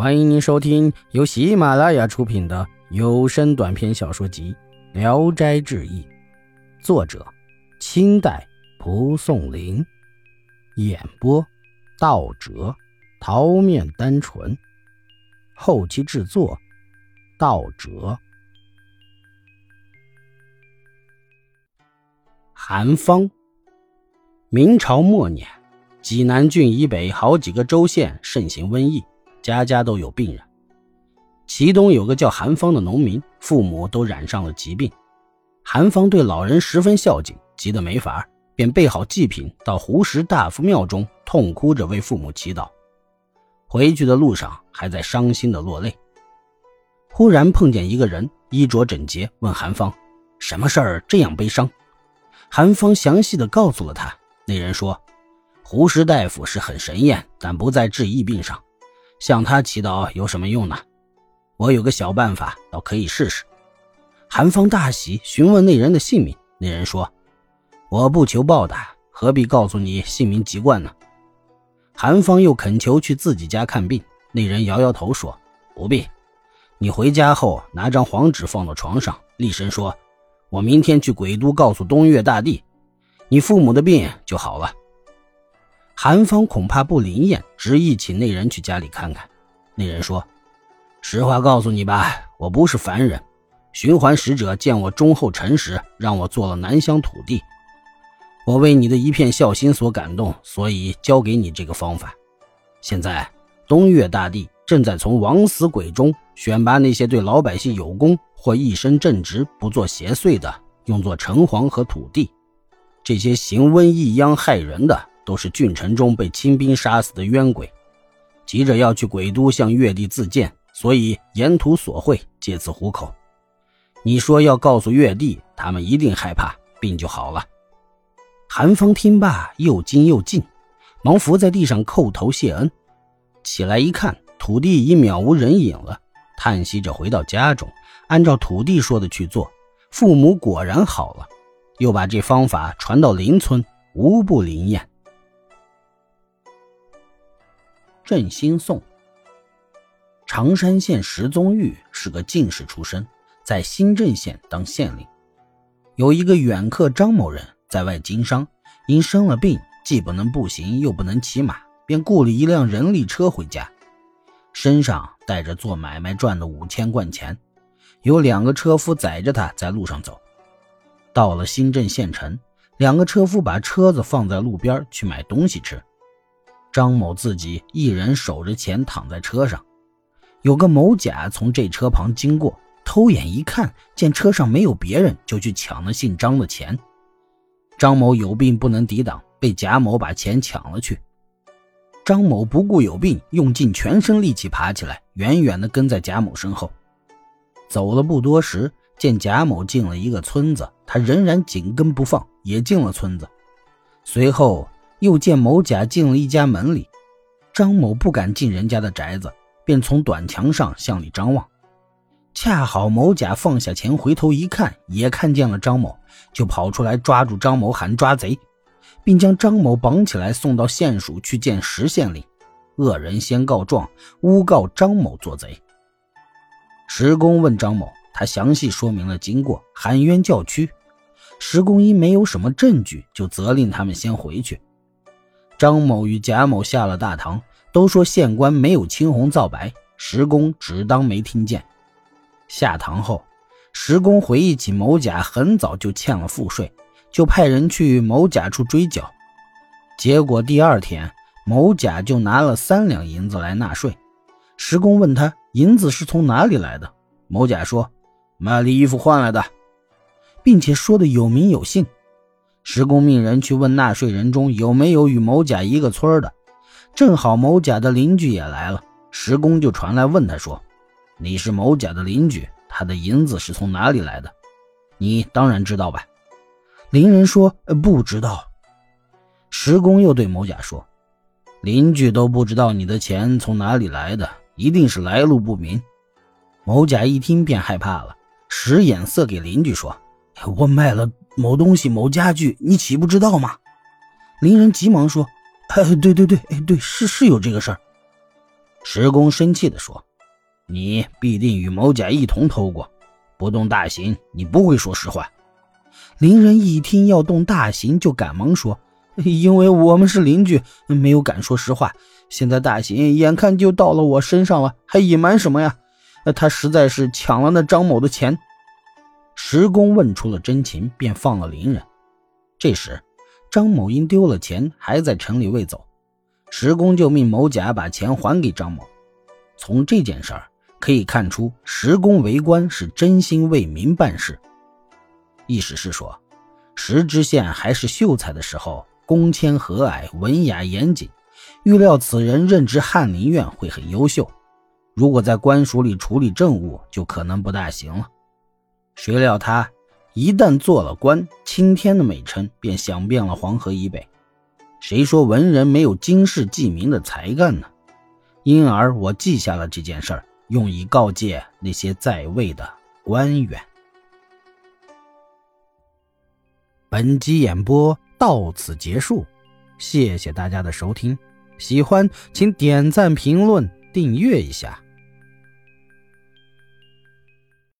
欢迎您收听由喜马拉雅出品的有声短篇小说集《聊斋志异》，作者：清代蒲松龄，演播：道哲、桃面单纯，后期制作：道哲。韩方，明朝末年，济南郡以北好几个州县盛行瘟疫。家家都有病人，其东有个叫韩芳的农民，父母都染上了疾病。韩芳对老人十分孝敬，急得没法，便备好祭品，到胡石大夫庙中痛哭着为父母祈祷。回去的路上，还在伤心的落泪。忽然碰见一个人，衣着整洁，问韩芳：“什么事儿这样悲伤？”韩芳详细的告诉了他。那人说：“胡石大夫是很神验，但不在治疫病上。”向他祈祷有什么用呢？我有个小办法，倒可以试试。韩方大喜，询问那人的姓名。那人说：“我不求报答，何必告诉你姓名籍贯呢？”韩方又恳求去自己家看病。那人摇摇头说：“不必。你回家后拿张黄纸放到床上，厉声说：‘我明天去鬼都告诉东岳大帝，你父母的病就好了。’”韩方恐怕不灵验，执意请那人去家里看看。那人说：“实话告诉你吧，我不是凡人。循环使者见我忠厚诚实，让我做了南乡土地。我为你的一片孝心所感动，所以教给你这个方法。现在东岳大帝正在从枉死鬼中选拔那些对老百姓有功或一生正直、不做邪祟的，用作城隍和土地。这些行瘟疫殃害人的。”都是郡城中被清兵杀死的冤鬼，急着要去鬼都向月帝自荐，所以沿途索贿，借此糊口。你说要告诉月帝，他们一定害怕，病就好了。韩风听罢，又惊又敬，忙伏在地上叩头谢恩。起来一看，土地已渺无人影了，叹息着回到家中，按照土地说的去做，父母果然好了，又把这方法传到邻村，无不灵验。郑兴颂，常山县石宗玉是个进士出身，在新郑县当县令。有一个远客张某人在外经商，因生了病，既不能步行，又不能骑马，便雇了一辆人力车回家，身上带着做买卖赚的五千贯钱，有两个车夫载着他在路上走。到了新郑县城，两个车夫把车子放在路边去买东西吃。张某自己一人守着钱躺在车上，有个某甲从这车旁经过，偷眼一看，见车上没有别人，就去抢了姓张的钱。张某有病不能抵挡，被贾某把钱抢了去。张某不顾有病，用尽全身力气爬起来，远远地跟在贾某身后。走了不多时，见贾某进了一个村子，他仍然紧跟不放，也进了村子。随后。又见某甲进了一家门里，张某不敢进人家的宅子，便从短墙上向里张望。恰好某甲放下钱，回头一看，也看见了张某，就跑出来抓住张某，喊抓贼，并将张某绑起来送到县署去见石县令。恶人先告状，诬告张某做贼。石公问张某，他详细说明了经过，喊冤叫屈。石公因没有什么证据，就责令他们先回去。张某与贾某下了大堂，都说县官没有青红皂白，石公只当没听见。下堂后，石公回忆起某甲很早就欠了赋税，就派人去某甲处追缴。结果第二天，某甲就拿了三两银子来纳税。石公问他银子是从哪里来的，某甲说买了衣服换来的，并且说的有名有姓。石公命人去问纳税人中有没有与某甲一个村的，正好某甲的邻居也来了，石公就传来问他说：“你是某甲的邻居，他的银子是从哪里来的？你当然知道吧？”邻人说：“不知道。”石公又对某甲说：“邻居都不知道你的钱从哪里来的，一定是来路不明。”某甲一听便害怕了，使眼色给邻居说：“我卖了。”某东西、某家具，你岂不知道吗？邻人急忙说：“哎，对对对，哎对，是是有这个事儿。”石公生气地说：“你必定与某甲一同偷过，不动大刑，你不会说实话。”邻人一听要动大刑，就赶忙说：“因为我们是邻居，没有敢说实话。现在大刑眼看就到了我身上了，还隐瞒什么呀？他实在是抢了那张某的钱。”石公问出了真情，便放了邻人。这时，张某因丢了钱，还在城里未走，石公就命某甲把钱还给张某。从这件事儿可以看出，石公为官是真心为民办事。意思是说，石知县还是秀才的时候，恭谦和蔼，文雅严谨。预料此人任职翰林院会很优秀，如果在官署里处理政务，就可能不大行了。谁料他一旦做了官，青天的美称便响遍了黄河以北。谁说文人没有经世济民的才干呢？因而我记下了这件事儿，用以告诫那些在位的官员。本集演播到此结束，谢谢大家的收听。喜欢请点赞、评论、订阅一下。